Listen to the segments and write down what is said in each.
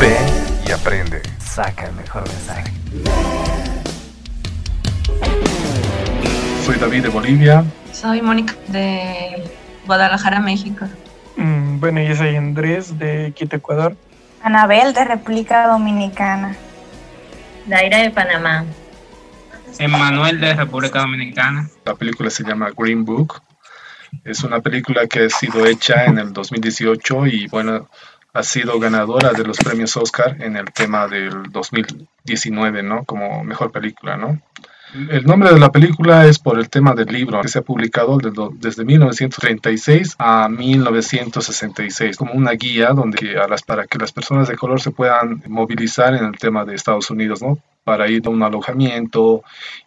Ve y aprende. Saca el mejor mensaje. Soy David de Bolivia. Soy Mónica de Guadalajara, México. Mm, bueno, yo soy Andrés de Quito, Ecuador. Anabel de República Dominicana. Daira de Panamá. Emmanuel de República Dominicana. La película se llama Green Book. Es una película que ha sido hecha en el 2018 y bueno, ha sido ganadora de los premios Oscar en el tema del 2019, ¿no? Como mejor película, ¿no? El nombre de la película es por el tema del libro que se ha publicado desde 1936 a 1966 como una guía donde a las, para que las personas de color se puedan movilizar en el tema de Estados Unidos, ¿no? Para ir a un alojamiento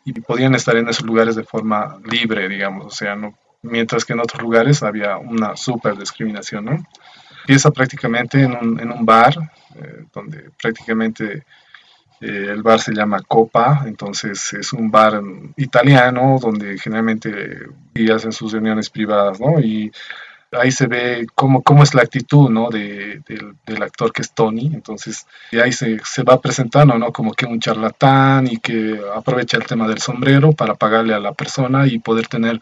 y podían estar en esos lugares de forma libre, digamos, o sea, no, mientras que en otros lugares había una super discriminación, ¿no? Empieza prácticamente en un, en un bar, eh, donde prácticamente eh, el bar se llama Copa, entonces es un bar italiano donde generalmente hacen sus reuniones privadas, ¿no? Y ahí se ve cómo, cómo es la actitud, ¿no? De, del, actor que es Tony, entonces y ahí se, se, va presentando, ¿no? Como que un charlatán y que aprovecha el tema del sombrero para pagarle a la persona y poder tener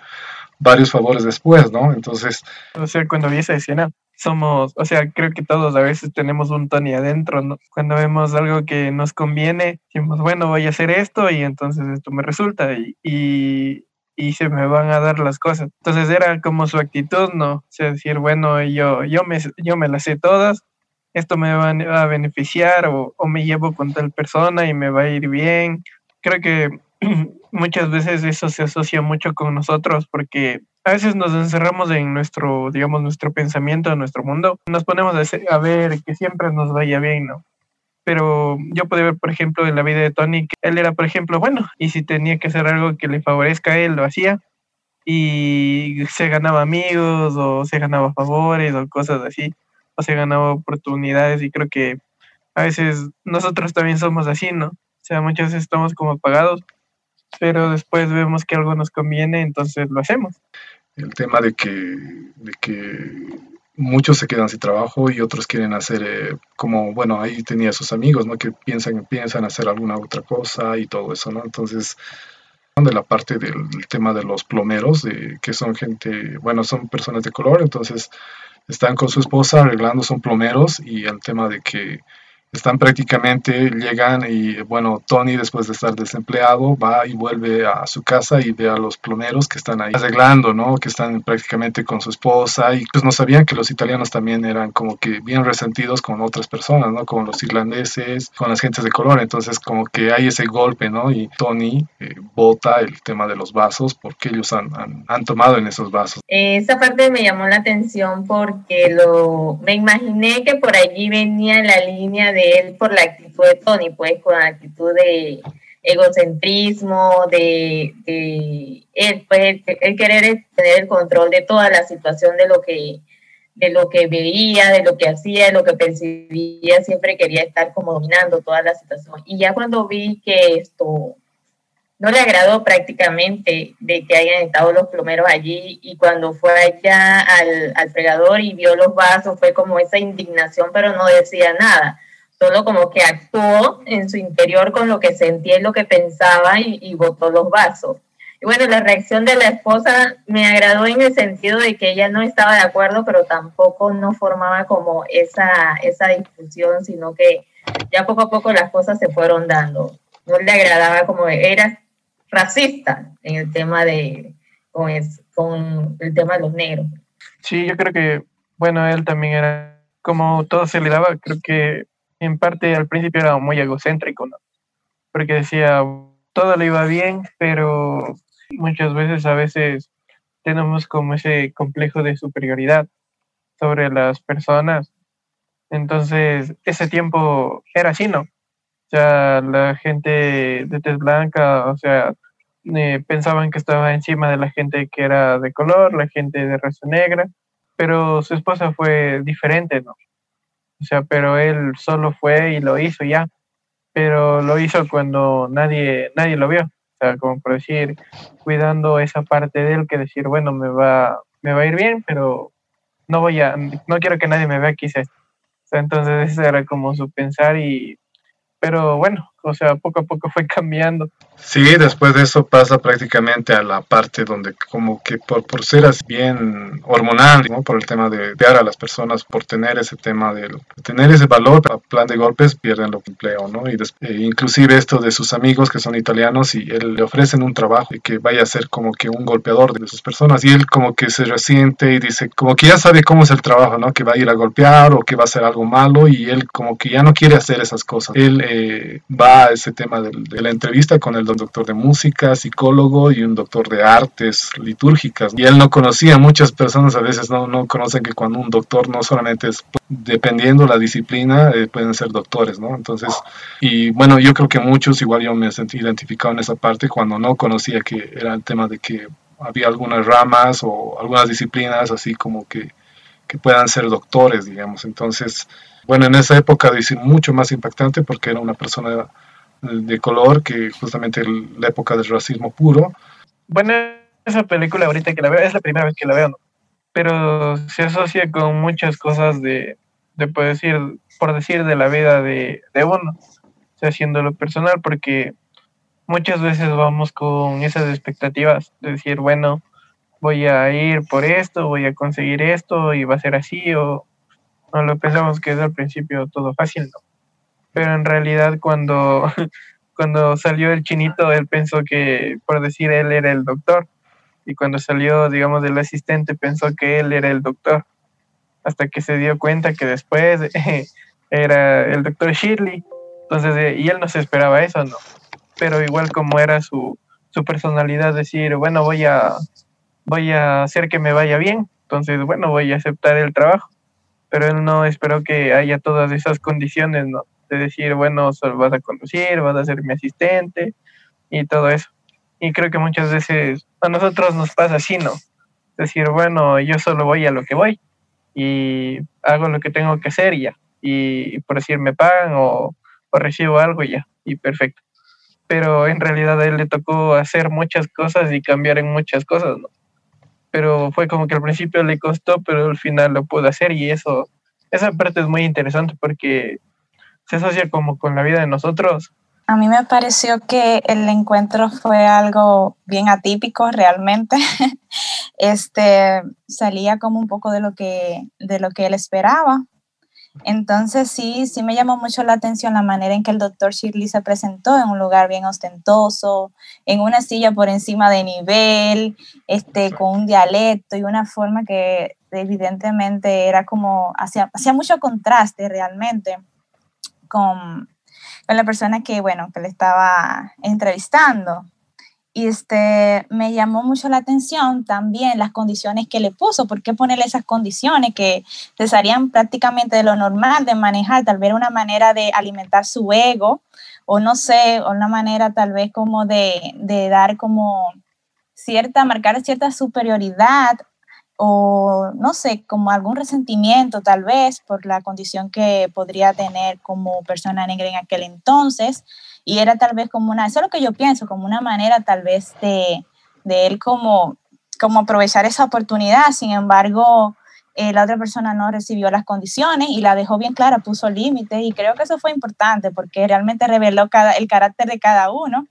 varios favores después, ¿no? Entonces... O sea, cuando vi esa escena, somos, o sea, creo que todos a veces tenemos un Tony adentro, ¿no? Cuando vemos algo que nos conviene, decimos, bueno, voy a hacer esto y entonces esto me resulta y, y, y se me van a dar las cosas. Entonces era como su actitud, ¿no? O sea, decir, bueno, yo, yo, me, yo me las sé todas, esto me va a beneficiar o, o me llevo con tal persona y me va a ir bien. Creo que muchas veces eso se asocia mucho con nosotros porque a veces nos encerramos en nuestro, digamos, nuestro pensamiento, en nuestro mundo. Nos ponemos a, ver que siempre nos vaya bien, ¿no? Pero yo pude ver, por ejemplo, en la vida de Tony, que él era, por ejemplo, bueno, y si tenía que hacer algo que le favorezca a él, lo hacía. Y se ganaba amigos, o se ganaba favores, o cosas así, o se ganaba oportunidades. Y creo que a veces nosotros también somos así, ¿no? O sea, muchas veces estamos como apagados, pero después vemos que algo nos conviene, entonces lo hacemos. El tema de que, de que muchos se quedan sin trabajo y otros quieren hacer eh, como, bueno, ahí tenía sus amigos, ¿no? Que piensan, piensan hacer alguna otra cosa y todo eso, ¿no? Entonces, de la parte del tema de los plomeros, de, que son gente, bueno, son personas de color, entonces están con su esposa arreglando, son plomeros y el tema de que están prácticamente, llegan y bueno, Tony después de estar desempleado va y vuelve a su casa y ve a los plomeros que están ahí arreglando, ¿no? Que están prácticamente con su esposa y pues no sabían que los italianos también eran como que bien resentidos con otras personas, ¿no? Con los irlandeses, con las gentes de color, entonces como que hay ese golpe, ¿no? Y Tony eh, bota el tema de los vasos porque ellos han, han, tomado en esos vasos. Esa parte me llamó la atención porque lo, me imaginé que por allí venía la línea de él por la actitud de Tony, pues con la actitud de egocentrismo, de, él, pues el, querer tener el control de toda la situación de lo que de lo que veía, de lo que hacía, de lo que percibía, siempre quería estar como dominando toda la situación. Y ya cuando vi que esto no le agradó prácticamente de que hayan estado los plomeros allí y cuando fue allá al, al fregador y vio los vasos fue como esa indignación, pero no decía nada solo como que actuó en su interior con lo que sentía y lo que pensaba y, botó los vasos. Y bueno, la reacción de la esposa me agradó en el sentido de que ella no estaba de acuerdo, pero tampoco no formaba como esa, esa discusión, sino que ya poco a poco las cosas se fueron dando. No le agradaba como era racista en el tema de con, con el tema de los negros. Sí, yo creo que, bueno, él también era, como todo se le daba, creo que en parte al principio era muy egocéntrico, ¿no? Porque decía, todo le iba bien, pero muchas veces, a veces tenemos como ese complejo de superioridad sobre las personas. Entonces, ese tiempo era así, ¿no? O sea, la gente de tez blanca, o sea, eh, pensaban que estaba encima de la gente que era de color, la gente de raza negra, pero su esposa fue diferente, ¿no? O sea, pero él solo fue y lo hizo ya. Pero lo hizo cuando nadie, nadie lo vio. O sea, como por decir, cuidando esa parte de él que decir, bueno, me va, me va a ir bien, pero no voy a, no quiero que nadie me vea esto. O Entonces ese era como su pensar y, pero bueno, o sea, poco a poco fue cambiando. Sí, después de eso pasa prácticamente a la parte donde como que por, por ser así bien hormonal, ¿no? por el tema de dar a las personas, por tener ese tema de, tener ese valor a plan de golpes, pierden el empleo, ¿no? Y eh, inclusive esto de sus amigos que son italianos y él le ofrecen un trabajo y que vaya a ser como que un golpeador de sus personas y él como que se resiente y dice como que ya sabe cómo es el trabajo, ¿no? Que va a ir a golpear o que va a hacer algo malo y él como que ya no quiere hacer esas cosas. Él eh, va ese tema de, la entrevista con el doctor de música, psicólogo y un doctor de artes litúrgicas. Y él no conocía, muchas personas a veces no, no conocen que cuando un doctor no solamente es, dependiendo la disciplina, eh, pueden ser doctores, ¿no? Entonces, y bueno, yo creo que muchos, igual yo me sentí identificado en esa parte cuando no conocía que era el tema de que había algunas ramas o algunas disciplinas así como que, que puedan ser doctores, digamos. Entonces, bueno, en esa época dice mucho más impactante porque era una persona de color, que justamente la época del racismo puro. Bueno, esa película ahorita que la veo, es la primera vez que la veo, pero se asocia con muchas cosas de, de por, decir, por decir, de la vida de, de uno, haciéndolo personal, porque muchas veces vamos con esas expectativas de decir, bueno, voy a ir por esto, voy a conseguir esto y va a ser así, o no lo pensamos que es al principio todo fácil, ¿no? pero en realidad cuando, cuando salió el chinito, él pensó que, por decir, él era el doctor. Y cuando salió, digamos, el asistente, pensó que él era el doctor. Hasta que se dio cuenta que después era el doctor Shirley. Entonces, eh, y él no se esperaba eso, ¿no? Pero igual como era su, su personalidad, decir, bueno, voy a, voy a hacer que me vaya bien. Entonces, bueno, voy a aceptar el trabajo. Pero él no esperó que haya todas esas condiciones, ¿no? decir, bueno, solo vas a conducir, vas a ser mi asistente y todo eso. Y creo que muchas veces a nosotros nos pasa así, ¿no? Decir, bueno, yo solo voy a lo que voy y hago lo que tengo que hacer ya. Y, por decir, me pagan o, o recibo algo ya, y perfecto. Pero en realidad a él le tocó hacer muchas cosas y cambiar en muchas cosas, ¿no? Pero fue como que al principio le costó, pero al final lo pudo hacer y eso, esa parte es muy interesante porque se asocia como con la vida de nosotros. A mí me pareció que el encuentro fue algo bien atípico realmente. este salía como un poco de lo que de lo que él esperaba. Entonces sí, sí me llamó mucho la atención la manera en que el doctor Shirley se presentó en un lugar bien ostentoso, en una silla por encima de nivel, este, con un dialecto y una forma que evidentemente era como, hacía, hacía mucho contraste realmente con, la persona que, bueno, que le estaba entrevistando. Y este, me llamó mucho la atención también las condiciones que le puso. ¿Por qué ponerle esas condiciones que cesarían prácticamente de lo normal de manejar? Tal vez una manera de alimentar su ego o no sé, una manera tal vez como de, de dar como cierta, marcar cierta superioridad o no sé, como algún resentimiento tal vez por la condición que podría tener como persona negra en aquel entonces. Y era tal vez como una, eso es lo que yo pienso, como una manera tal vez de, de él como, como aprovechar esa oportunidad. Sin embargo, eh, la otra persona no recibió las condiciones y la dejó bien clara, puso límites y creo que eso fue importante porque realmente reveló cada, el carácter de cada uno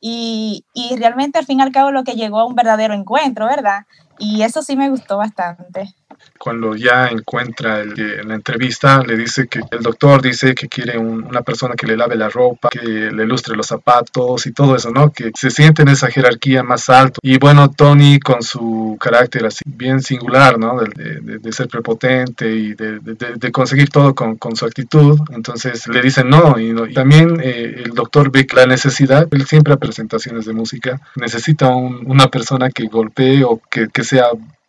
y, y realmente al fin y al cabo lo que llegó a un verdadero encuentro, ¿verdad? Y eso sí me gustó bastante cuando ya encuentra el, en la entrevista, le dice que el doctor dice que quiere una persona que le lave la ropa, que le lustre los zapatos y todo eso, ¿no? Que se siente en esa jerarquía más alto. Y bueno, Tony con su carácter así bien singular, ¿no? De, de, ser prepotente y de, de conseguir todo con, con, su actitud, entonces le dicen no. Y, también eh, el doctor ve la necesidad, él siempre a presentaciones de música, necesita una persona que golpee o que, que sea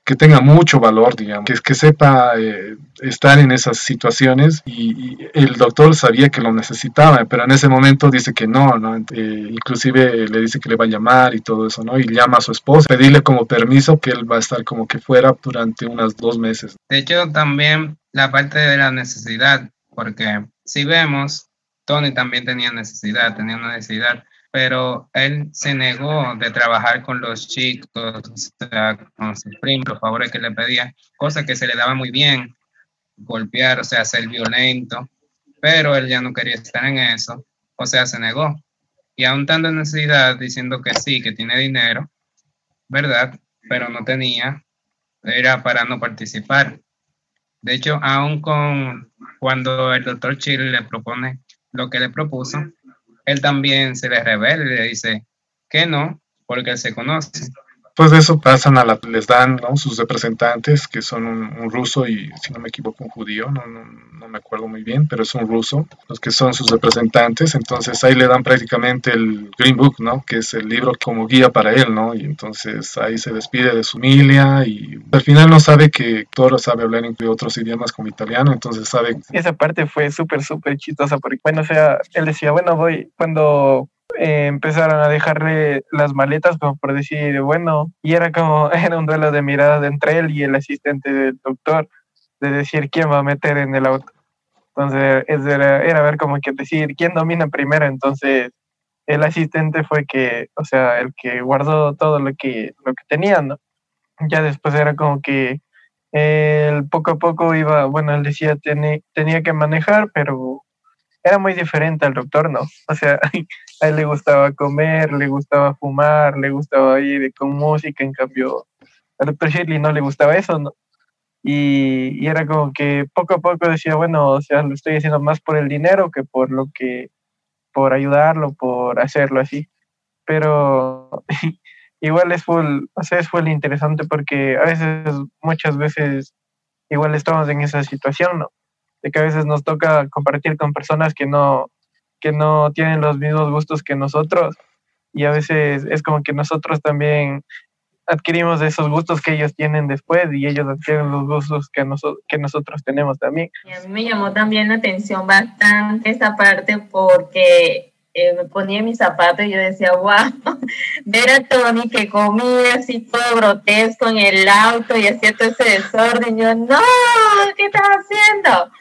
que tenga mucho valor, digamos, que, que sepa eh, estar en esas situaciones y, el doctor sabía que lo necesitaba, pero en ese momento dice que no. Eh, inclusive le dice que le va a llamar y todo eso, ¿no? Y llama a su esposa, pedirle como permiso que él va a estar como que fuera durante unas dos meses. De hecho, también la parte de la necesidad, porque si vemos, Tony también tenía necesidad, tenía una necesidad pero él se negó de trabajar con los chicos, o sea, con sus primos, los favores que le pedía, cosa que se le daba muy bien. golpear, o sea, ser violento, pero él ya no quería estar en eso, o sea, se negó. Y aún tanto necesidad, diciendo que sí, que tiene dinero, ¿verdad? Pero no tenía, era para no participar. De hecho, aún con cuando el doctor Chile le propone lo que le propuso, él también se le revela y le dice que no, porque él se conoce. Después de eso pasan a les dan sus representantes, que son un, ruso y, si no me equivoco, un judío, no, no, no, me acuerdo muy bien, pero es un ruso, los que son sus representantes. Entonces ahí le dan prácticamente el Green Book, ¿no? Que es el libro como guía para él, ¿no? Y entonces ahí se despide de su familia y al final no sabe que Toro sabe hablar entre otros idiomas como italiano, entonces sabe... Esa parte fue súper, súper chistosa porque, bueno, o sea, él decía, bueno, voy, cuando eh, empezaron a dejarle las maletas como por decir, bueno, y era como, era un duelo de miradas entre él y el asistente del doctor, de decir quién va a meter en el auto. Entonces era, era ver como que decir quién domina primero, entonces el asistente fue que, o sea, el que guardó todo lo que, lo que tenía, ¿no? Ya después era como que él poco a poco iba, bueno, él decía tenía, que manejar, pero era muy diferente al doctor, ¿no? O sea, a él le gustaba comer, le gustaba fumar, le gustaba ir con música, en cambio al doctor Shirley no le gustaba eso, ¿no? Y, era como que poco a poco decía, bueno, o sea, lo estoy haciendo más por el dinero que por lo que, por ayudarlo, por hacerlo así. Pero igual es full, o sea, es full interesante porque a veces, muchas veces, igual estamos en esa situación, ¿no? De que a veces nos toca compartir con personas que no, que no tienen los mismos gustos que nosotros y a veces es como que nosotros también adquirimos esos gustos que ellos tienen después y ellos adquieren los gustos que, que nosotros tenemos también. Y a mí me llamó también la atención bastante esta parte porque eh, me ponía mis zapatos y yo decía, wow, ver a Tony que comía así todo grotesco en el auto y hacía todo ese desorden, yo, no, ¿qué estás haciendo?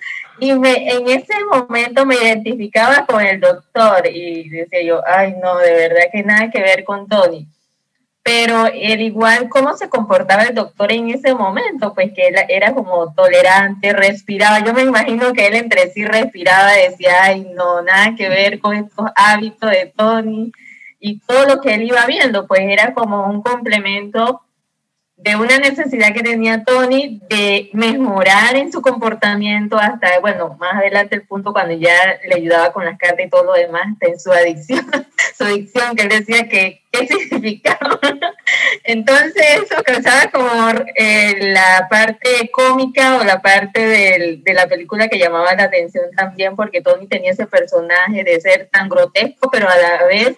Y me, en ese momento me identificaba con el doctor y decía yo, ay, no, de verdad que nada que ver con Tony. Pero el igual, ¿cómo se comportaba el doctor en ese momento? Pues que él era como tolerante, respiraba. Yo me imagino que él entre sí respiraba, decía, ay, no, nada que ver con estos hábitos de Tony. Y todo lo que él iba viendo, pues era como un complemento de una necesidad que tenía Tony de mejorar en su comportamiento hasta, bueno, más adelante el punto cuando ya le ayudaba con las cartas y todo lo demás, hasta en su adicción, su adicción, que él decía que qué significaba. Entonces eso causaba como eh, la parte cómica o la parte del, de la película que llamaba la atención también, porque Tony tenía ese personaje de ser tan grotesco, pero a la vez,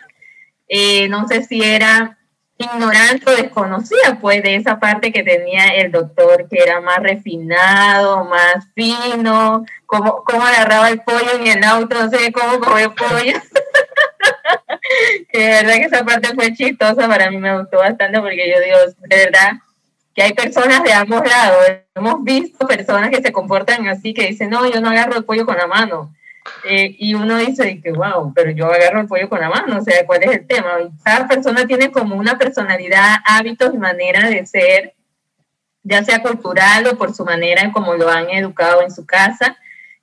eh, no sé si era ignorante o desconocida pues de esa parte que tenía el doctor que era más refinado, más fino, cómo, cómo agarraba el pollo en el auto, no sé cómo comer pollo. de verdad que esa parte fue chistosa, para mí me gustó bastante porque yo digo, de verdad que hay personas de ambos lados, hemos visto personas que se comportan así, que dicen, no, yo no agarro el pollo con la mano eh, y uno dice que, wow, pero yo agarro el pollo con la mano, o sea, ¿cuál es el tema? Cada persona tiene como una personalidad, hábitos y manera de ser, ya sea cultural o por su manera en cómo lo han educado en su casa,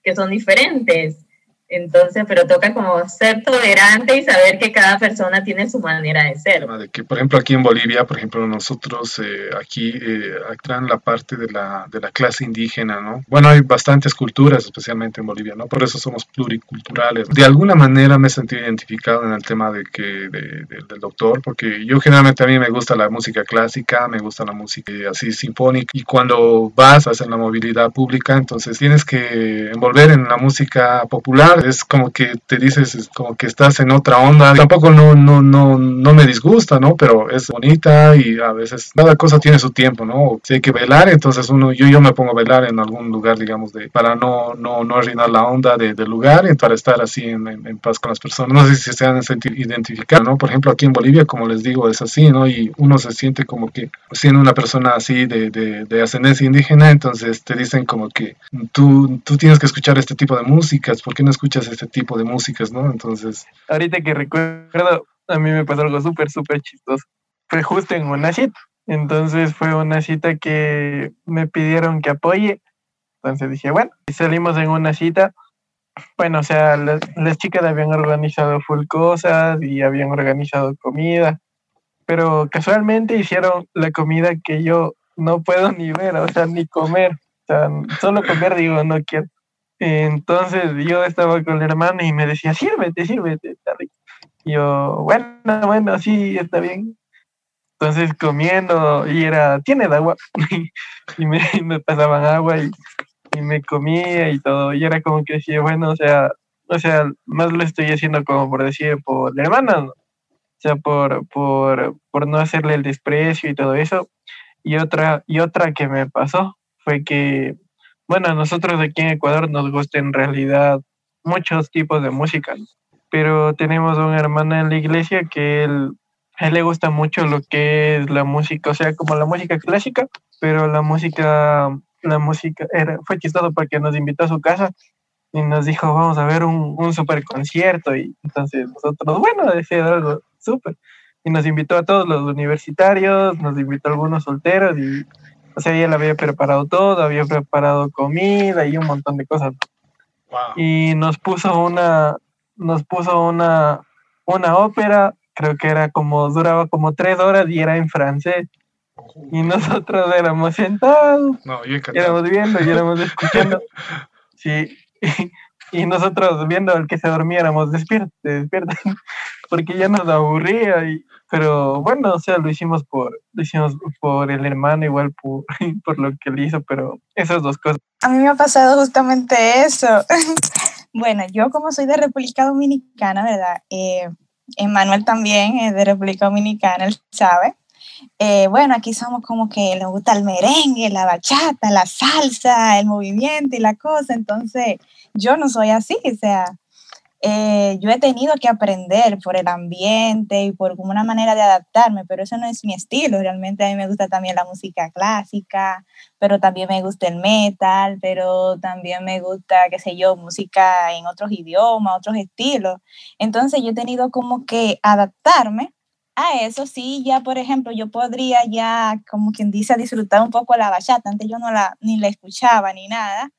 que son diferentes. Entonces, pero toca como ser tolerante y saber que cada persona tiene su manera de ser. De que, por ejemplo, aquí en Bolivia, por ejemplo, nosotros eh, aquí eh, en la parte de la, de la clase indígena, ¿no? Bueno, hay bastantes culturas, especialmente en Bolivia, ¿no? Por eso somos pluriculturales. De alguna manera me he sentido identificado en el tema de que, del doctor, porque yo generalmente a mí me gusta la música clásica, me gusta la música así sinfónica, y cuando vas a hacer la movilidad pública, entonces tienes que envolver en la música popular es como que te dices, es como que estás en otra onda. Tampoco no, no, no, no me disgusta, ¿no? Pero es bonita y a veces cada cosa tiene su tiempo, ¿no? Si hay que bailar, entonces uno, yo, yo me pongo a bailar en algún lugar, digamos, de, para no, no, no arruinar la onda del lugar y para estar así en, en, paz con las personas. No sé si se han identificado, ¿no? Por ejemplo, aquí en Bolivia, como les digo, es así, ¿no? Y uno se siente como que siendo una persona así de, de, de ascendencia indígena, entonces te dicen como que tú, tú tienes que escuchar este tipo de músicas, ¿por qué no escuchas escuchas este tipo de músicas, ¿no? Entonces... Ahorita que recuerdo, a mí me pasó algo súper, súper chistoso. Fue justo en una cita. Entonces fue una cita que me pidieron que apoye Entonces dije, bueno, salimos en una cita. Bueno, o sea, las, las chicas habían organizado full cosas y habían organizado comida, pero casualmente hicieron la comida que yo no puedo ni ver, o sea, ni comer. O sea, solo comer digo, no quiero. Entonces yo estaba con el hermano y me decía, sírvete, sírvete. está rico". Yo, bueno, bueno, sí, está bien. Entonces comiendo y era, tiene agua. y me, me pasaban agua y, y me comía y todo. Y era como que decía, bueno, o sea, o sea, más lo estoy haciendo como por decir, por la hermana, ¿no? O sea, por, por, por no hacerle el desprecio y todo eso. Y otra, y otra que me pasó fue que, bueno, nosotros aquí en Ecuador nos gusta en realidad muchos tipos de música, pero tenemos un hermano en la iglesia que él, a él le gusta mucho lo que es la música, o sea, como la música clásica, pero la música, la música, era, fue chistoso porque nos invitó a su casa y nos dijo, vamos a ver un, un super concierto, y entonces nosotros, bueno, decía algo súper, y nos invitó a todos los universitarios, nos invitó a algunos solteros, y, o sea, ella había preparado todo, había preparado comida y un montón de cosas, Wow. y nos puso una, nos puso una, una ópera, creo que era como, duraba como tres horas y era en francés. Y nosotros éramos sentados, No, yo y éramos viendo y éramos escuchando. Sí, y, nosotros viendo al que se dormía éramos despiertos, despiertos, porque ya nos aburría. Y, pero bueno, o sea, lo hicimos por, lo hicimos por el hermano, igual por, por lo que él hizo, pero esas dos cosas. A mí me ha pasado justamente eso. bueno, yo como soy de República Dominicana, ¿verdad? Eh, también es de República Dominicana, él sabe. Eh, bueno, aquí somos como que nos gusta el merengue, la bachata, la salsa, el movimiento y la cosa. Entonces, yo no soy así, o sea, eh, yo he tenido que aprender por el ambiente y por como una manera de adaptarme, pero eso no es mi estilo. Realmente a mí me gusta también la música clásica, pero también me gusta el metal, pero también me gusta, qué sé yo, música en otros idiomas, otros estilos. Entonces yo he tenido como que adaptarme a eso. Sí, ya por ejemplo, yo podría ya, como quien dice, disfrutar un poco la bachata. Antes yo no la, ni la escuchaba ni nada.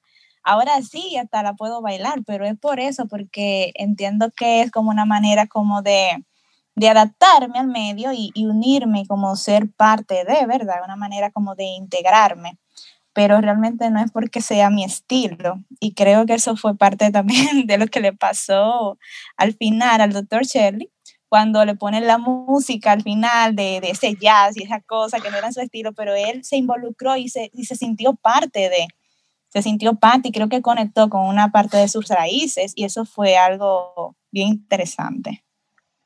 Ahora sí, hasta la puedo bailar, pero es por eso, porque entiendo que es como una manera como de, de adaptarme al medio y, unirme, como ser parte de, ¿verdad? Una manera como de integrarme pero realmente no es porque sea mi estilo. Y creo que eso fue parte también de lo que le pasó al final al doctor Shirley, cuando le ponen la música al final de, de ese jazz y esa cosa que no era su estilo, pero él se involucró y se, y se sintió parte de, se sintió parte y creo que conectó con una parte de sus raíces y eso fue algo bien interesante.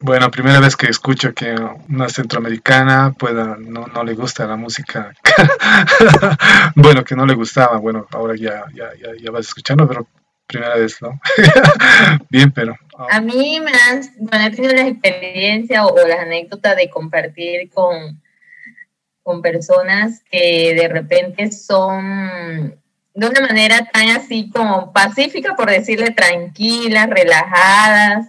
Bueno, primera vez que escucho que una centroamericana pueda, no, no le gusta la música. bueno, que no le gustaba. Bueno, ahora ya, ya, ya, ya vas escuchando, pero primera vez, ¿no? Bien, pero. A mí me han, bueno, he tenido la experiencia o, o las anécdotas de compartir con, con personas que de repente son de una manera tan así como pacífica, por decirle, tranquilas, relajadas.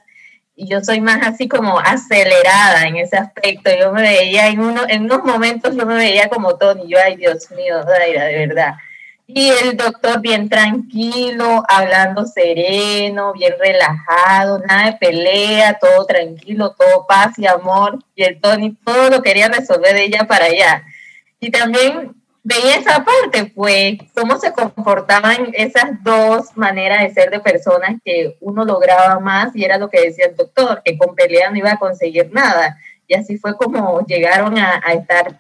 Y yo soy más así como acelerada en ese aspecto. Yo me veía en, uno, en unos momentos, yo me veía como Tony. Yo, ay, Dios mío, Daira, de verdad. Y el doctor bien tranquilo, hablando sereno, bien relajado, nada de pelea, todo tranquilo, todo paz y amor. Y el Tony todo lo quería resolver de ella para allá. Y también veía esa parte, pues, cómo se comportaban esas dos maneras de ser de personas que uno lograba más y era lo que decía el doctor, que con pelea no iba a conseguir nada. Y así fue como llegaron a, estar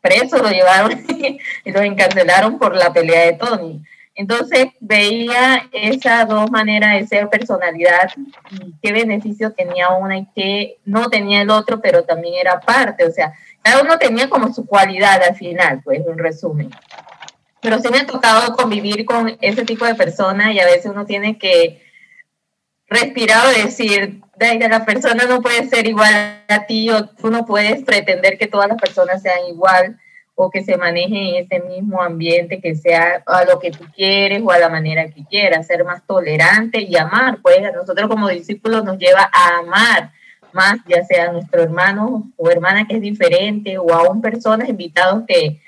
presos, lo llevaron y lo encarcelaron por la pelea de Tony. Entonces veía esas dos maneras de ser personalidad y qué beneficio tenía una y qué no tenía el otro, pero también era parte, o sea, cada uno tenía como su cualidad al final, pues, en resumen. Pero sí me ha tocado convivir con ese tipo de personas y a veces uno tiene que respirar o decir, la persona no puede ser igual a ti o tú no puedes pretender que todas las personas sean igual o que se manejen en ese mismo ambiente, que sea a lo que tú quieres o a la manera que quieras, ser más tolerante y amar. Pues a nosotros como discípulos nos lleva a amar más, ya sea a nuestro hermano o hermana que es diferente o aún personas invitados que,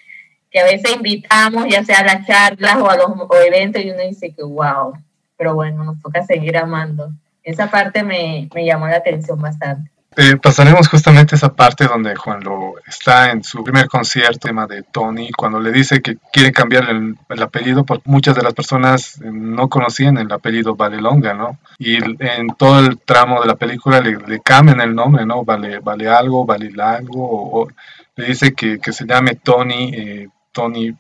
que a veces invitamos, ya sea a las charlas o a los eventos, y uno dice que wow, pero bueno, nos toca seguir amando. Esa parte me, me llamó la atención bastante. Eh, pasaremos justamente esa parte donde Juan lo está en su primer concierto, tema de Tony, cuando le dice que quiere cambiar el, el, apellido, porque muchas de las personas no conocían el apellido Valelonga, ¿no? Y en todo el tramo de la película le, cambian el nombre, ¿no? Vale, vale algo, vale algo, o, o le dice que, que, se llame Tony, eh, Tony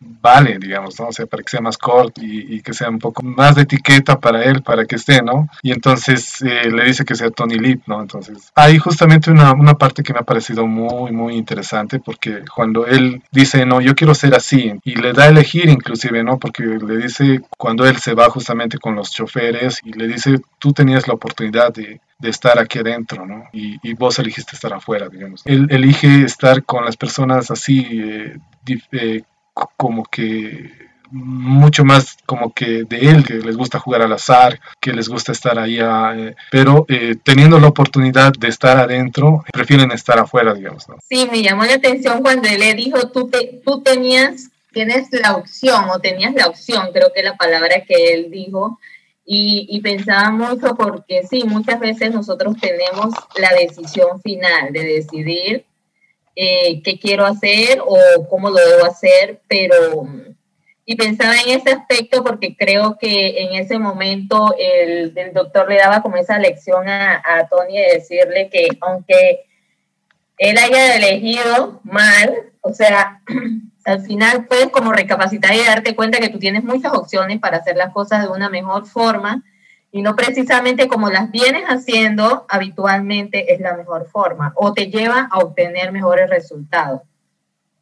vale, digamos, ¿no? O sea, para que sea más corto y, que sea un poco más de etiqueta para él, para que esté, ¿no? Y entonces eh, le dice que sea Tony Lip, ¿no? Entonces, hay justamente una, una, parte que me ha parecido muy, muy interesante porque cuando él dice, no, yo quiero ser así, y le da a elegir inclusive, ¿no? Porque le dice, cuando él se va justamente con los choferes y le dice, tú tenías la oportunidad de, de estar aquí adentro, ¿no? Y, y, vos elegiste estar afuera, digamos. Él elige estar con las personas así, eh, eh, como que mucho más como que de él, que les gusta jugar al azar, que les gusta estar ahí, eh, pero eh, teniendo la oportunidad de estar adentro, prefieren estar afuera, digamos. ¿no? Sí, me llamó la atención cuando él le dijo, tú, te, tú tenías, tienes la opción, o tenías la opción, creo que la palabra que él dijo, y, y, pensaba mucho porque sí, muchas veces nosotros tenemos la decisión final de decidir eh, qué quiero hacer o cómo lo debo hacer, pero y pensaba en ese aspecto porque creo que en ese momento el, el doctor le daba como esa lección a, a, Tony de decirle que aunque él haya elegido mal, o sea, al final puedes como recapacitar y darte cuenta que tú tienes muchas opciones para hacer las cosas de una mejor forma y no precisamente como las vienes haciendo habitualmente es la mejor forma o te lleva a obtener mejores resultados.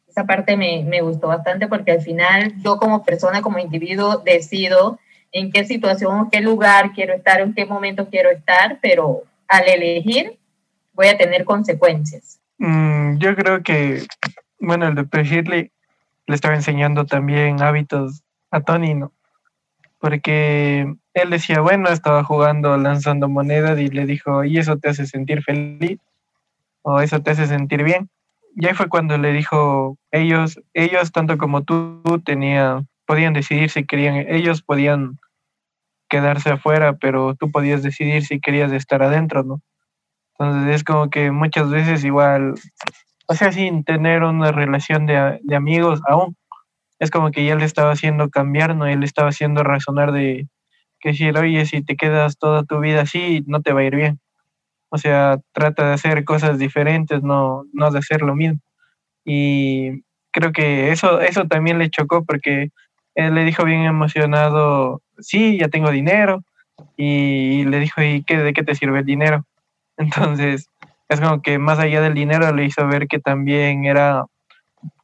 Esa parte me, me gustó bastante porque al final yo como persona, como individuo, decido en qué situación, en qué lugar quiero estar, en qué momento quiero estar, pero al elegir voy a tener consecuencias. Mm, yo creo que, bueno, el doctor Shirley le estaba enseñando también hábitos a Tony, ¿no? Porque él decía, bueno, estaba jugando lanzando monedas y le dijo, ¿y eso te hace sentir feliz? ¿O eso te hace sentir bien? Y ahí fue cuando le dijo, ellos, ellos tanto como tú, tenía, podían decidir si querían, ellos podían quedarse afuera, pero tú podías decidir si querías estar adentro, ¿no? Entonces es como que muchas veces igual, o sea, sin tener una relación de, de amigos aún, es como que ya le estaba haciendo cambiar, ¿no? Él estaba haciendo razonar de, decir, oye, si te quedas toda tu vida así, no te va a ir bien. O sea, trata de hacer cosas diferentes, no, no de hacer lo mismo. Y creo que eso, eso también le chocó porque él le dijo bien emocionado, sí, ya tengo dinero. Y le dijo, ¿y qué, de qué te sirve el dinero? Entonces, es como que más allá del dinero le hizo ver que también era,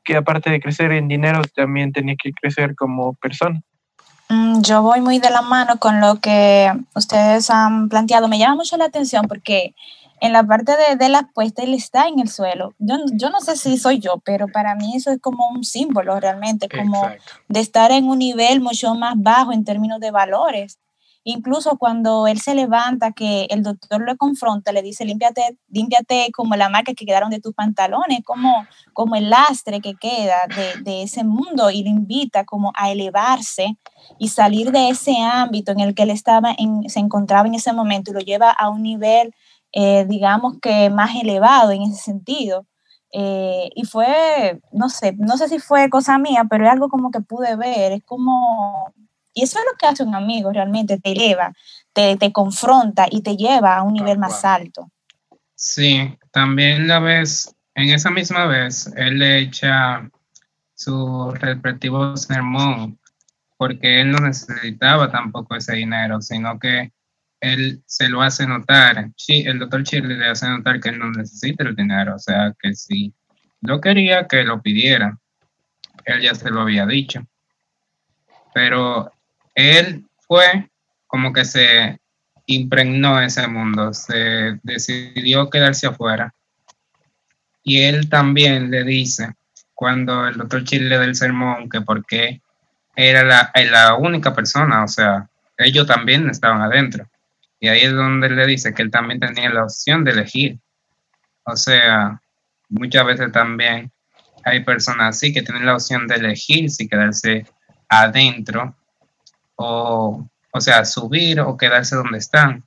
que aparte de crecer en dinero, también tenía que crecer como persona. Mm, yo voy muy de la mano con lo que ustedes han planteado. Me llama mucho la atención porque en la parte de, de la puesta él está en el suelo. Yo, yo, no sé si soy yo, pero para mí eso es como un símbolo realmente, como Exacto. de estar en un nivel mucho más bajo en términos de valores. Incluso cuando él se levanta, que el doctor lo confronta, le dice, límpiate, límpiate como la marca que quedaron de tus pantalones, como, como el lastre que queda de, de ese mundo y lo invita como a elevarse y salir de ese ámbito en el que él estaba en, se encontraba en ese momento y lo lleva a un nivel, eh, digamos que más elevado en ese sentido. Eh, y fue, no sé, no sé si fue cosa mía, pero es algo como que pude ver, es como, y eso es lo que hace un amigo realmente, te eleva, te, te confronta y te lleva a un nivel más alto. Sí, también la vez, en esa misma vez, él le echa su respectivo sermón porque él no necesitaba tampoco ese dinero, sino que él se lo hace notar. Sí, el doctor Shirley le hace notar que él no necesita el dinero, o sea que si lo quería, que lo pidiera. Él ya se lo había dicho. Pero él fue como que se impregnó ese mundo, se decidió quedarse afuera. Y él también le dice, cuando el doctor Chile le da el sermón, que por qué era la, la, única persona, o sea, ellos también estaban adentro. Y ahí es donde le dice que él también tenía la opción de elegir. O sea, muchas veces también hay personas así que tienen la opción de elegir si quedarse adentro o, o sea, subir o quedarse donde están.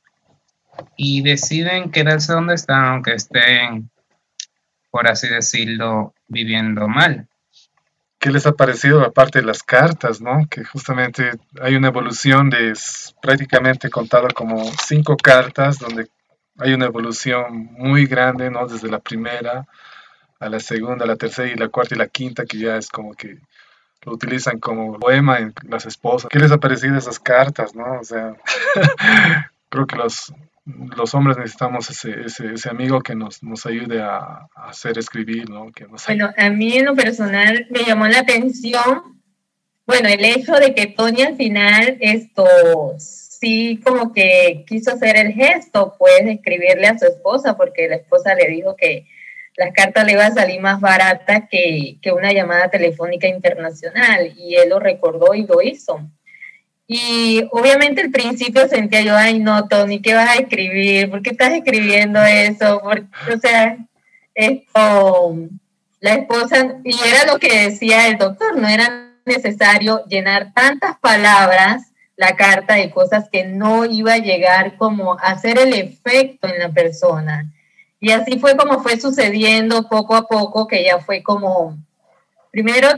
Y deciden quedarse donde están, aunque estén, por así decirlo, viviendo mal. ¿Qué les ha parecido aparte de las cartas, no? Que justamente hay una evolución de prácticamente contado como cinco cartas donde hay una evolución muy grande, ¿no? Desde la primera a la segunda, la tercera y la cuarta y la quinta, que ya es como que lo utilizan como poema en las esposas. ¿Qué les ha parecido esas cartas, no? O sea, creo que los, los hombres necesitamos ese, ese, ese amigo que nos, nos ayude a, hacer escribir, ¿no? Que bueno, a mí en lo personal me llamó la atención, bueno, el hecho de que Tony al final esto sí como que quiso hacer el gesto, pues, escribirle a su esposa, porque la esposa le dijo que las cartas le iba a salir más barata que, que, una llamada telefónica internacional y él lo recordó y lo hizo. Y obviamente al principio sentía yo, ay no, Tony, ¿qué vas a escribir? ¿Por qué estás escribiendo eso? Porque, o sea, esto, la esposa, y era lo que decía el doctor, no era necesario llenar tantas palabras la carta de cosas que no iba a llegar como a hacer el efecto en la persona. Y así fue como fue sucediendo poco a poco, que ya fue como, primero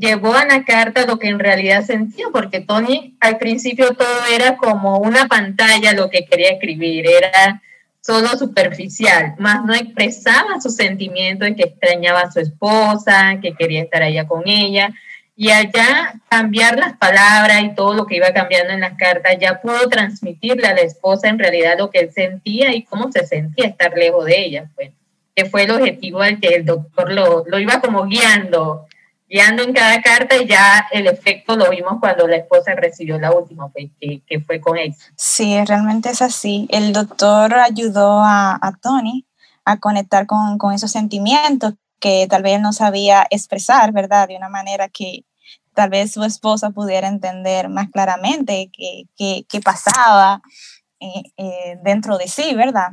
llevó a la carta lo que en realidad sentía, porque Tony al principio todo era como una pantalla lo que quería escribir, era solo superficial, más no expresaba su sentimiento de que extrañaba a su esposa, que quería estar allá con ella y allá cambiar las palabras y todo lo que iba cambiando en las cartas, ya pudo transmitirle a la esposa en realidad lo que él sentía y cómo se sentía estar lejos de ella, pues, que fue el objetivo al que el doctor lo, lo iba como guiando, guiando en cada carta y ya el efecto lo vimos cuando la esposa recibió la última, pues, que, que fue con él. Sí, realmente es así. El doctor ayudó a, a Tony a conectar con, con esos sentimientos que tal vez no sabía expresar, ¿verdad? De una manera que tal vez su esposa pudiera entender más claramente qué, pasaba eh, eh, dentro de sí, ¿verdad?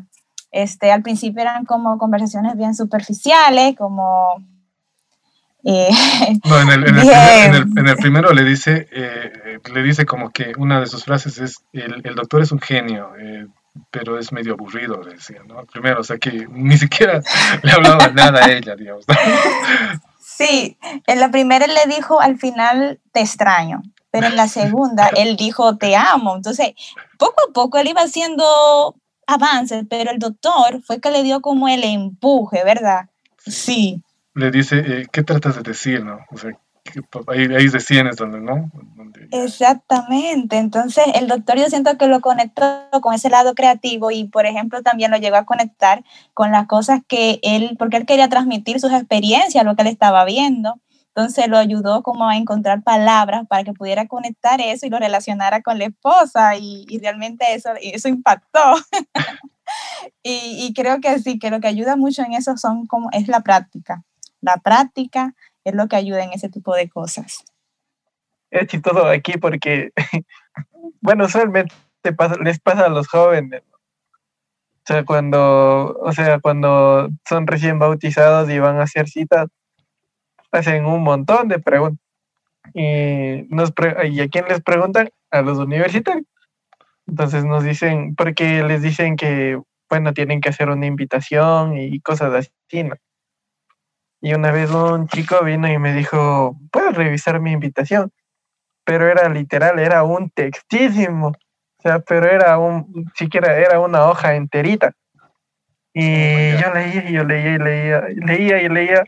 Este, al principio eran como conversaciones bien superficiales, como... Eh, no, en el, primero le dice, le dice como que una de sus frases es, el, el doctor es un genio, pero es medio aburrido, le decía, ¿no? Primero, o sea que ni siquiera le hablaba nada a ella, digamos. Sí, en la primera él le dijo al final, te extraño, pero en la segunda él dijo, te amo. Entonces, poco a poco él iba haciendo avances, pero el doctor fue que le dio como el empuje, ¿verdad? Sí. Le dice, eh, ¿qué tratas de decir, no? O sea, ahí, ahí recién es donde, ¿no? Exactamente. Entonces, el doctor yo siento que lo conectó con ese lado creativo y, por ejemplo, también lo llegó a conectar con las cosas que él, porque él quería transmitir sus experiencias, lo que él estaba viendo. Entonces lo ayudó como a encontrar palabras para que pudiera conectar eso y lo relacionara con la esposa y, realmente eso, eso impactó. y, y, creo que sí, que lo que ayuda mucho en eso son como, es la práctica. La práctica, es lo que ayuda en ese tipo de cosas. Es chistoso aquí porque, bueno, usualmente les pasa a los jóvenes. O sea, cuando, o sea, cuando son recién bautizados y van a hacer citas, hacen un montón de preguntas. Y, nos ¿Y a quién les preguntan? A los universitarios. Entonces nos dicen, porque les dicen que, bueno, tienen que hacer una invitación y cosas así, ¿no? Y una vez un chico vino y me dijo, ¿puedes revisar mi invitación? Pero era literal, era un textísimo. O sea, pero era un, siquiera era una hoja enterita. Y yo leía y yo leía y leía, leía y leía,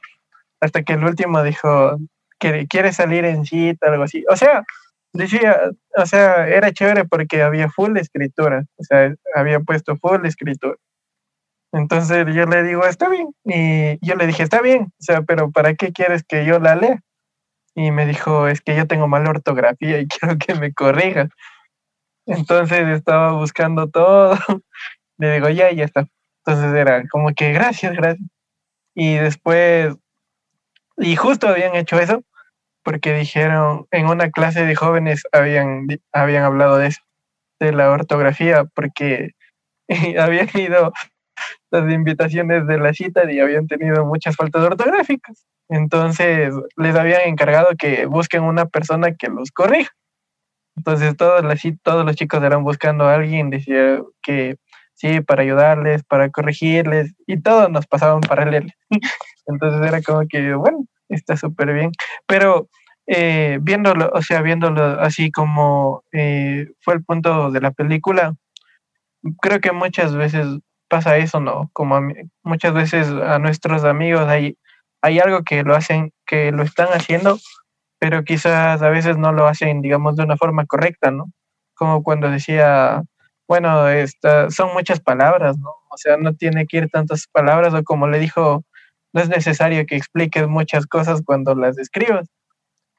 hasta que el último dijo, que quiere salir en cita, algo así. O sea, decía, o sea, era chévere porque había full escritura, o sea, había puesto full escritura. Entonces yo le digo, está bien. Y yo le dije, está bien, o sea, pero ¿para qué quieres que yo la lea? Y me dijo, es que yo tengo mala ortografía y quiero que me corrijas. Entonces estaba buscando todo. Le digo, ya, ya está. Entonces era como que gracias, gracias. Y después, y justo habían hecho eso, porque dijeron, en una clase de jóvenes habían, habían hablado de eso, de la ortografía, porque habían ido las invitaciones de la cita y habían tenido muchas faltas ortográficas. Entonces les habían encargado que busquen una persona que los corrija. Entonces todos, las, todos los chicos eran buscando a alguien, decía que sí, para ayudarles, para corregirles, y todos nos pasaban paralelos. Entonces era como que, bueno, está súper bien. Pero eh, viéndolo, o sea, viéndolo así como eh, fue el punto de la película, creo que muchas veces pasa eso, ¿no? Como muchas veces a nuestros amigos hay, hay algo que lo hacen, que lo están haciendo, pero quizás a veces no lo hacen, digamos, de una forma correcta, ¿no? Como cuando decía, bueno, esta, son muchas palabras, ¿no? O sea, no tiene que ir tantas palabras, o como le dijo, no es necesario que expliques muchas cosas cuando las escribas.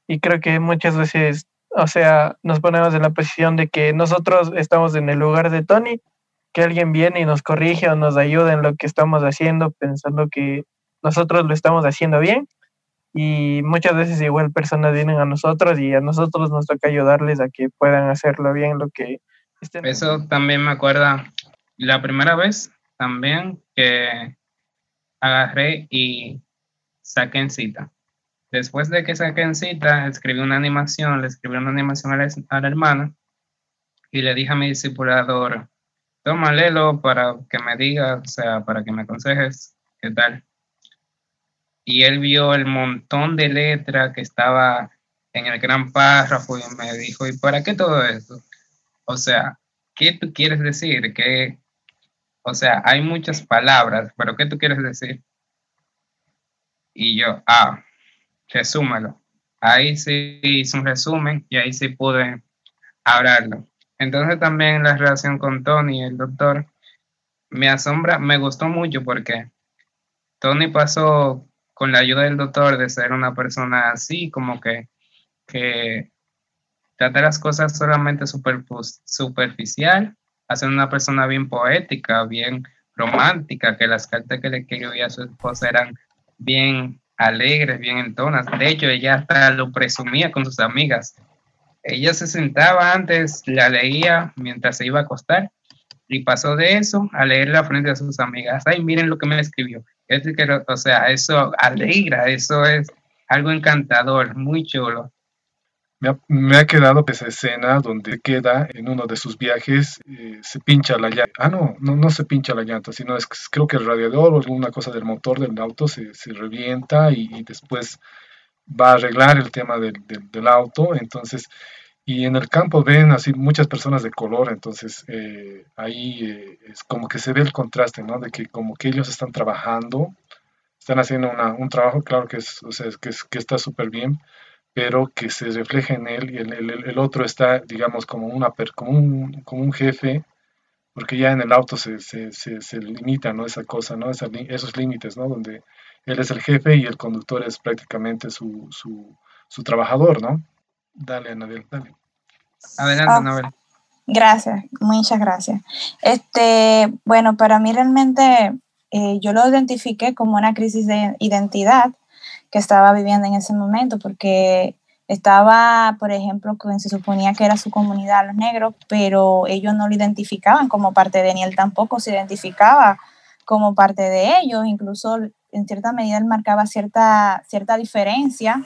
Y creo que muchas veces, o sea, nos ponemos en la posición de que nosotros estamos en el lugar de Tony, que alguien viene y nos corrige o nos ayuda en lo que estamos haciendo, pensando que nosotros lo estamos haciendo bien. Y muchas veces igual personas vienen a nosotros y a nosotros nos toca ayudarles a que puedan hacerlo bien lo que estén. Eso también me acuerda la primera vez también que agarré y saqué en cita. Después de que saqué en cita, escribí una animación, le escribí una animación a la, a la hermana y le dije a mi discipulador, toma, léelo para que me digas, o sea, para que me aconsejes qué tal. Y él vio el montón de letra que estaba en el gran párrafo y me dijo, ¿y para qué todo esto? O sea, ¿qué tú quieres decir? ¿Qué, o sea, hay muchas palabras, pero ¿qué tú quieres decir? Y yo, ah, resúmelo. Ahí sí hice un resumen y ahí sí pude hablarlo. Entonces también la relación con Tony, el doctor, me asombra, me gustó mucho porque Tony pasó con la ayuda del doctor de ser una persona así, como que, que trata las cosas solamente superficial, a una persona bien poética, bien romántica, que las cartas que le escribía a su esposa eran bien alegres, bien entonas. De hecho, ella hasta lo presumía con sus amigas. Ella se sentaba antes, la leía mientras se iba a acostar y pasó de eso a leerla frente a sus amigas. Ay, miren lo que me escribió. O sea, eso alegra, eso es algo encantador, muy chulo. Me ha, quedado esa escena donde queda en uno de sus viajes, eh, se pincha la llanta. Ah, no, no, no se pincha la llanta, sino es creo que el radiador o alguna cosa del motor del auto se, se revienta y, después va a arreglar el tema del, del auto. Entonces, y en el campo ven así muchas personas de color, entonces eh, ahí eh, es como que se ve el contraste, ¿no? De que como que ellos están trabajando, están haciendo un trabajo, claro que, es, o sea, que, es, que está súper bien, pero que se refleja en él y el, el, otro está, digamos, como, una, como, un, como un jefe, porque ya en el auto se, se, se, limita, ¿no? Esa cosa, ¿no? esos límites, ¿no? Donde él es el jefe y el conductor es prácticamente su, su, su trabajador, ¿no? Dale, Anabel, dale. Adelante, ah, Anabel. Gracias, muchas gracias. Este, bueno, para mí realmente eh, yo lo identifiqué como una crisis de identidad que estaba viviendo en ese momento, porque estaba, por ejemplo, quien se suponía que era su comunidad, los negros, pero ellos no lo identificaban como parte de, ni él tampoco se identificaba como parte de ellos, incluso en cierta medida él marcaba cierta, cierta diferencia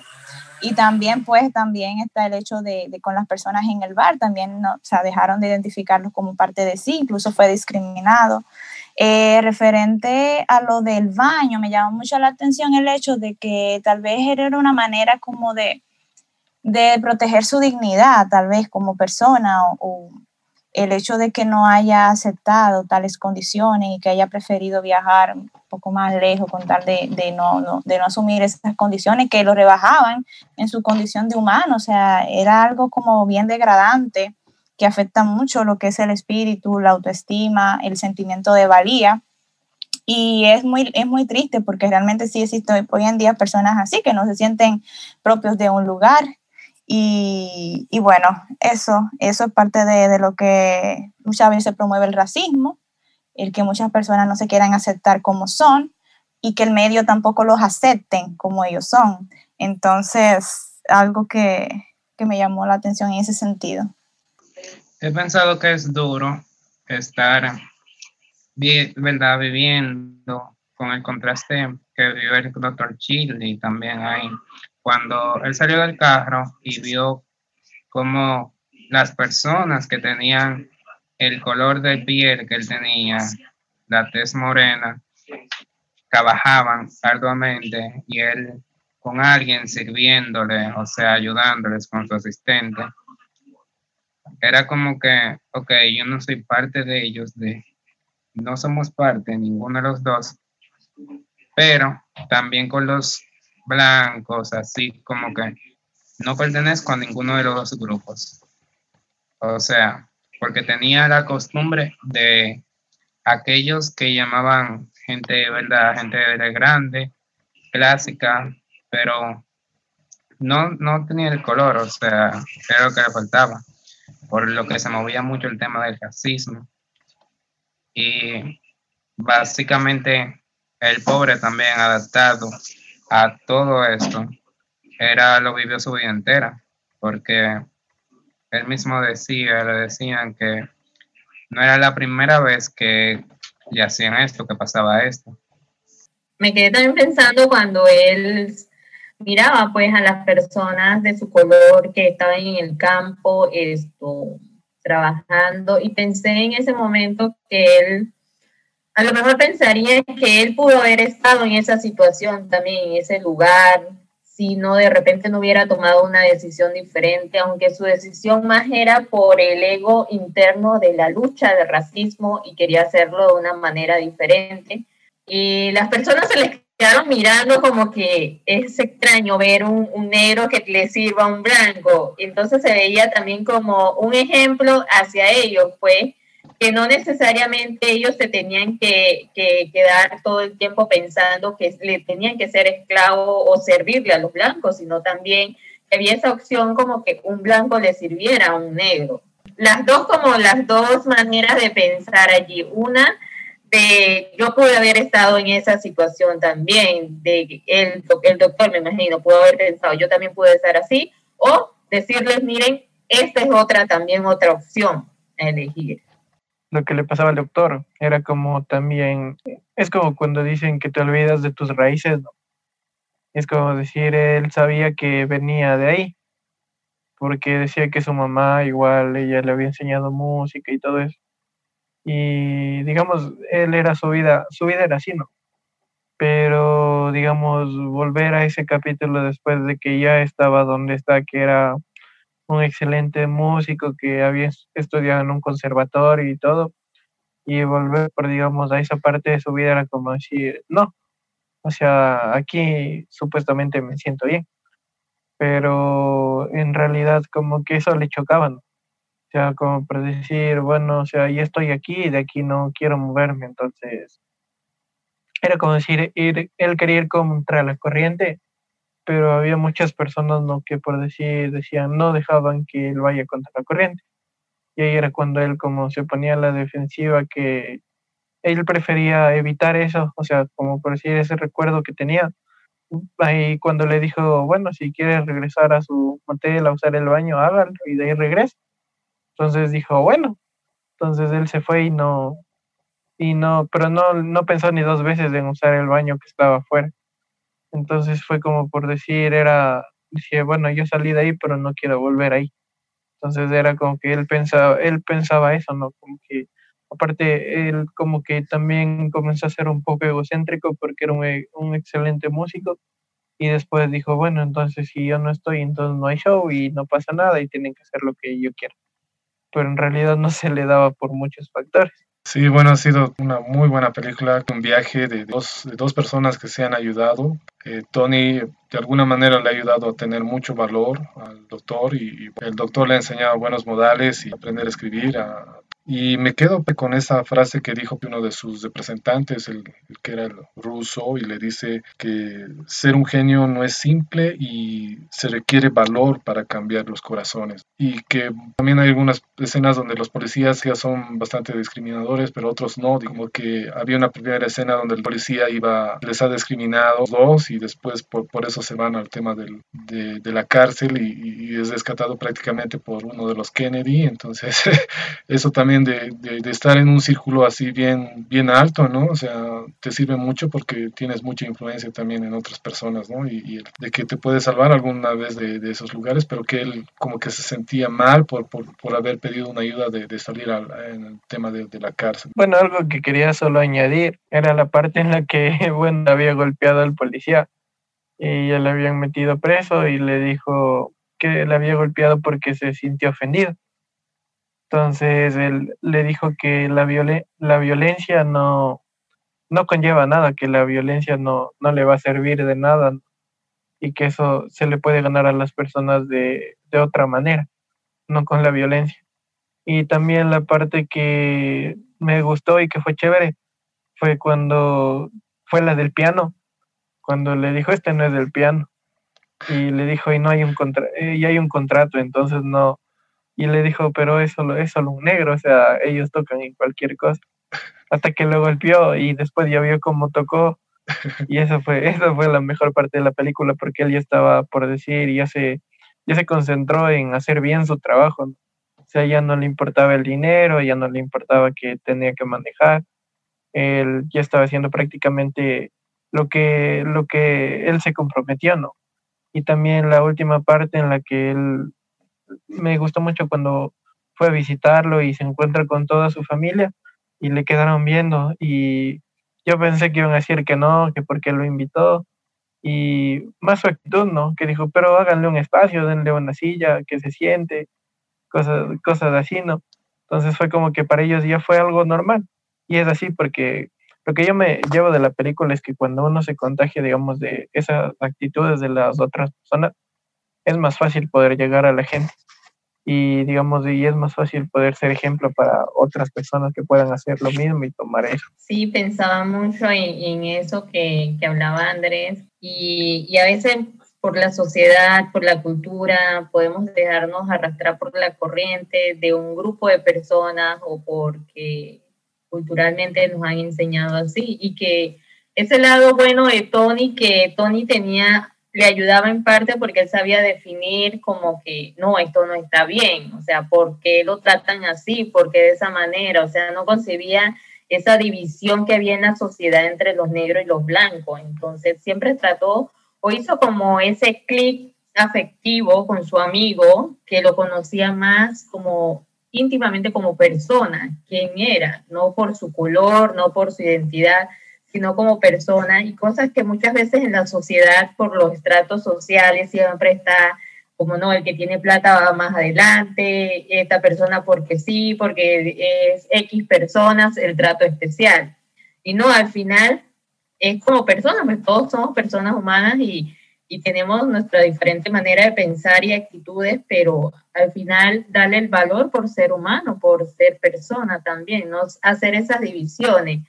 y también, pues, también está el hecho de, con las personas en el bar, también no, o dejaron de identificarlos como parte de sí, incluso fue discriminado. Eh, referente a lo del baño, me llamó mucho la atención el hecho de que tal vez era una manera como de, de proteger su dignidad, tal vez como persona o el hecho de que no haya aceptado tales condiciones y que haya preferido viajar un poco más lejos con tal de, de, no, de no asumir esas condiciones que lo rebajaban en su condición de humano, o sea, era algo como bien degradante que afecta mucho lo que es el espíritu, la autoestima, el sentimiento de valía. Y es muy, es muy triste porque realmente sí existen hoy en día personas así que no se sienten propios de un lugar y, bueno, eso, eso es parte de, lo que muchas veces promueve el racismo, el que muchas personas no se quieran aceptar como son y que el medio tampoco los acepten como ellos son. Entonces, algo que, que me llamó la atención en ese sentido. He pensado que es duro estar ¿verdad? Viviendo con el contraste que vive el doctor Chill y también ahí, cuando él salió del carro y vio cómo las personas que tenían el color de piel que él tenía, la tez morena, trabajaban arduamente y él con alguien sirviéndole, o sea, ayudándoles con su asistente. Era como que, ok, yo no soy parte de ellos, de, no somos parte, ninguno de los dos, pero también con los blancos, así como que no pertenezco a ninguno de los dos grupos. O sea, porque tenía la costumbre de aquellos que llamaban gente, ¿verdad? Gente de grande, clásica, pero no, no tenía el color, o sea, era lo que le faltaba, por lo que se movía mucho el tema del racismo. Y básicamente el pobre también adaptado a todo esto, era lo vivió su vida entera, porque él mismo decía, le decían que no era la primera vez que le hacían esto, que pasaba esto. Me quedé también pensando cuando él miraba pues a las personas de su color que estaban en el campo esto, trabajando y pensé en ese momento que él, a lo mejor pensaría que él pudo haber estado en esa situación también, en ese lugar, si no de repente no hubiera tomado una decisión diferente, aunque su decisión más era por el ego interno de la lucha del racismo y quería hacerlo de una manera diferente. Y las personas se les quedaron mirando como que es extraño ver un, un negro que le sirva a un blanco. Entonces se veía también como un ejemplo hacia ellos, pues, que no necesariamente ellos se tenían que, quedar todo el tiempo pensando que le tenían que ser esclavo o servirle a los blancos, sino también que había esa opción como que un blanco le sirviera a un negro. Las dos como las dos maneras de pensar allí. Una de yo pude haber estado en esa situación también, de el, el doctor me imagino pudo haber pensado, yo también pude estar así, o decirles, miren, esta es otra también otra opción a elegir lo que le pasaba al doctor. Era como también, es como cuando dicen que te olvidas de tus raíces, ¿no? Es como decir, él sabía que venía de ahí, porque decía que su mamá igual, ella le había enseñado música y todo eso. Y digamos, él era su vida, su vida era así, ¿no? Pero digamos, volver a ese capítulo después de que ya estaba donde está, que era un excelente músico que había estudiado en un conservatorio y todo, y volver, por digamos, a esa parte de su vida era como decir, no, o sea, aquí supuestamente me siento bien, pero en realidad como que eso le chocaba, O sea, como por decir, bueno, o sea, ya estoy aquí y de aquí no quiero moverme, entonces era como decir, ir, él quería ir contra la corriente pero había muchas personas ¿no? que por decir decían no dejaban que él vaya contra la corriente. Y ahí era cuando él como se ponía a la defensiva que él prefería evitar eso, o sea, como por decir ese recuerdo que tenía. Ahí cuando le dijo, bueno, si quiere regresar a su motel a usar el baño, hágalo y de ahí regresa. Entonces dijo, bueno. Entonces él se fue y no, y no, pero no, no pensó ni dos veces en usar el baño que estaba afuera. Entonces fue como por decir, era, decía, bueno, yo salí de ahí, pero no quiero volver ahí. Entonces era como que él pensaba, él pensaba eso, ¿no? Como que, aparte, él como que también comenzó a ser un poco egocéntrico porque era un, un excelente músico. Y después dijo, bueno, entonces si yo no estoy, entonces no hay show y no pasa nada y tienen que hacer lo que yo quiero. Pero en realidad no se le daba por muchos factores. Sí, bueno, ha sido una muy buena película, un viaje de dos, de dos personas que se han ayudado. Eh, Tony de alguna manera le ha ayudado a tener mucho valor al doctor y, el doctor le ha enseñado buenos modales y aprender a escribir, a y me quedo con esa frase que dijo uno de sus representantes, el, que era el ruso, y le dice que ser un genio no es simple y se requiere valor para cambiar los corazones. Y que también hay algunas escenas donde los policías ya son bastante discriminadores, pero otros no. Como que había una primera escena donde el policía iba, les ha discriminado dos y después por, por eso se van al tema del, de, de, la cárcel y, y es rescatado prácticamente por uno de los Kennedy. Entonces, eso también de, estar en un círculo así bien, bien alto, ¿no? O sea, te sirve mucho porque tienes mucha influencia también en otras personas, ¿no? Y, de que te puede salvar alguna vez de, esos lugares, pero que él como que se sentía mal por, por, haber pedido una ayuda de, de salir al, en el tema de, la cárcel. Bueno, algo que quería solo añadir era la parte en la que, bueno, había golpeado al policía y ya le habían metido preso y le dijo que le había golpeado porque se sintió ofendido. Entonces él le dijo que la, la violencia no, no conlleva nada, que la violencia no, no le va a servir de nada y que eso se le puede ganar a las personas de, de otra manera, no con la violencia. Y también la parte que me gustó y que fue chévere fue cuando fue la del piano, cuando le dijo, este no es del piano. Y le dijo, y no hay un, contra y hay un contrato, entonces no. Y le dijo, pero es solo, es solo un negro, o sea, ellos tocan en cualquier cosa. Hasta que lo golpeó y después ya vio cómo tocó. Y eso fue, eso fue la mejor parte de la película porque él ya estaba por decir ya se, ya se concentró en hacer bien su trabajo. O sea, ya no le importaba el dinero, ya no le importaba que tenía que manejar. Él ya estaba haciendo prácticamente lo que, lo que él se comprometió, ¿no? Y también la última parte en la que él me gustó mucho cuando fue a visitarlo y se encuentra con toda su familia y le quedaron viendo y yo pensé que iban a decir que no, que porque lo invitó y más su actitud, ¿no? Que dijo, pero háganle un espacio, denle una silla, que se siente, cosas, cosas así, ¿no? Entonces fue como que para ellos ya fue algo normal y es así porque lo que yo me llevo de la película es que cuando uno se contagia, digamos, de esas actitudes de las otras personas, es más fácil poder llegar a la gente. Y, digamos, y es más fácil poder ser ejemplo para otras personas que puedan hacer lo mismo y tomar eso. Sí, pensaba mucho en, eso que, hablaba Andrés. Y, y a veces por la sociedad, por la cultura, podemos dejarnos arrastrar por la corriente de un grupo de personas o porque culturalmente nos han enseñado así. Y que ese lado bueno de Tony, que Tony tenía, le ayudaba en parte porque él sabía definir como que no, esto no está bien, o sea, ¿por qué lo tratan así? ¿Por qué de esa manera? O sea, no concebía esa división que había en la sociedad entre los negros y los blancos. Entonces siempre trató o hizo como ese clic afectivo con su amigo que lo conocía más como íntimamente como persona, quién era, no por su color, no por su identidad, sino como persona y cosas que muchas veces en la sociedad, por los estratos sociales, siempre está como no, el que tiene plata va más adelante, esta persona porque sí, porque es X personas, el trato especial. Y no, al final es como personas, pues todos somos personas humanas y, y tenemos nuestra diferente manera de pensar y actitudes, pero al final darle el valor por ser humano, por ser persona también, no hacer esas divisiones.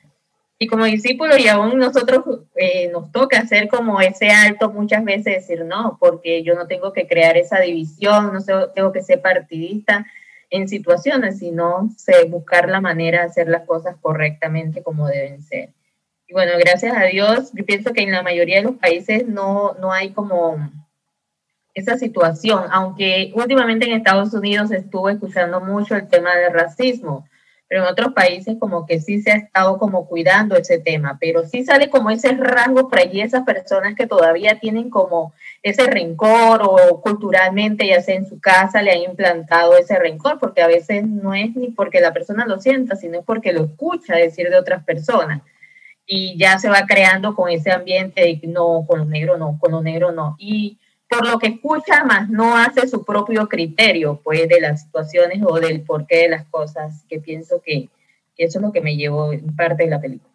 Y como discípulo y aún nosotros eh, nos toca hacer como ese alto muchas veces, decir no, porque yo no tengo que crear esa división, no tengo que ser partidista en situaciones, sino sé buscar la manera de hacer las cosas correctamente como deben ser. Y bueno, gracias a Dios, yo pienso que en la mayoría de los países no, no hay como esa situación, aunque últimamente en Estados Unidos estuvo escuchando mucho el tema del racismo, pero en otros países como que sí se ha estado como cuidando ese tema, pero sí sale como ese rango por allí, esas personas que todavía tienen como ese rencor o culturalmente, ya sea en su casa, le han implantado ese rencor, porque a veces no es ni porque la persona lo sienta, sino porque lo escucha decir de otras personas y ya se va creando con ese ambiente de no, con los negros no, con los negros no. Y por lo que escucha, más no hace su propio criterio, pues, de las situaciones o del porqué de las cosas, que pienso que, eso es lo que me llevó en parte de la película.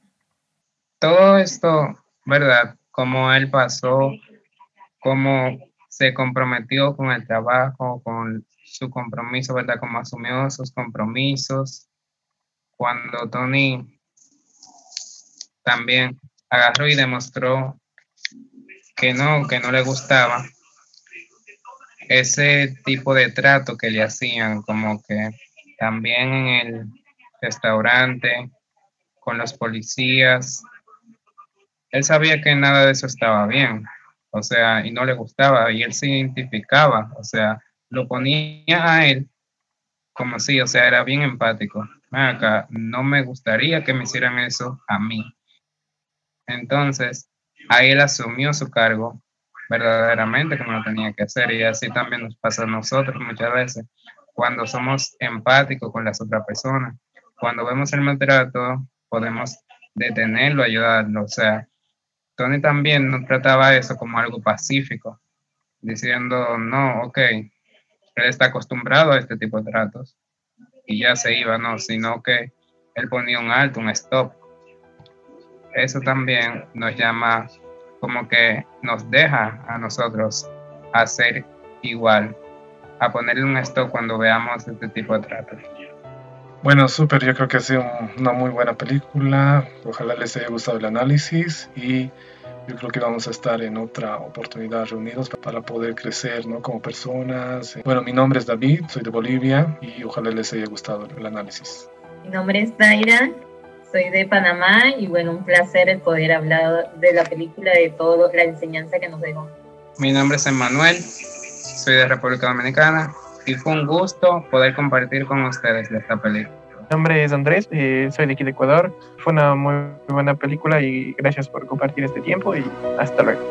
Todo esto, ¿verdad? Cómo él pasó, cómo se comprometió con el trabajo, con su compromiso, ¿verdad? Cómo asumió sus compromisos. Cuando Tony también agarró y demostró que no, que no le gustaba ese tipo de trato que le hacían, como que también en el restaurante, con los policías. Él sabía que nada de eso estaba bien, o sea, y no le gustaba, y él se identificaba, o sea, lo ponía a él como si, o sea, era bien empático, acá, no me gustaría que me hicieran eso a mí. Entonces, ahí él asumió su cargo verdaderamente como lo tenía que hacer y así también nos pasa a nosotros muchas veces cuando somos empáticos con las otras personas. Cuando vemos el maltrato, podemos detenerlo, ayudarlo. O sea, Tony también no trataba eso como algo pacífico, diciendo, no, ok, él está acostumbrado a este tipo de tratos y ya se iba, no, sino que él ponía un alto, un stop. Eso también nos llama como que nos deja a nosotros hacer igual, a ponerle un stop cuando veamos este tipo de tratos. Bueno, súper, yo creo que ha sido una muy buena película. Ojalá les haya gustado el análisis y yo creo que vamos a estar en otra oportunidad reunidos para poder crecer ¿no? como personas. Bueno, mi nombre es David, soy de Bolivia y ojalá les haya gustado el análisis. Mi nombre es Daira, soy de Panamá y bueno, un placer el poder hablar de la película, de toda la enseñanza que nos dejó. Mi nombre es Emanuel, soy de República Dominicana y fue un gusto poder compartir con ustedes de esta película. Mi nombre es Andrés, eh, soy de aquí de Ecuador. Fue una muy buena película y gracias por compartir este tiempo y hasta luego.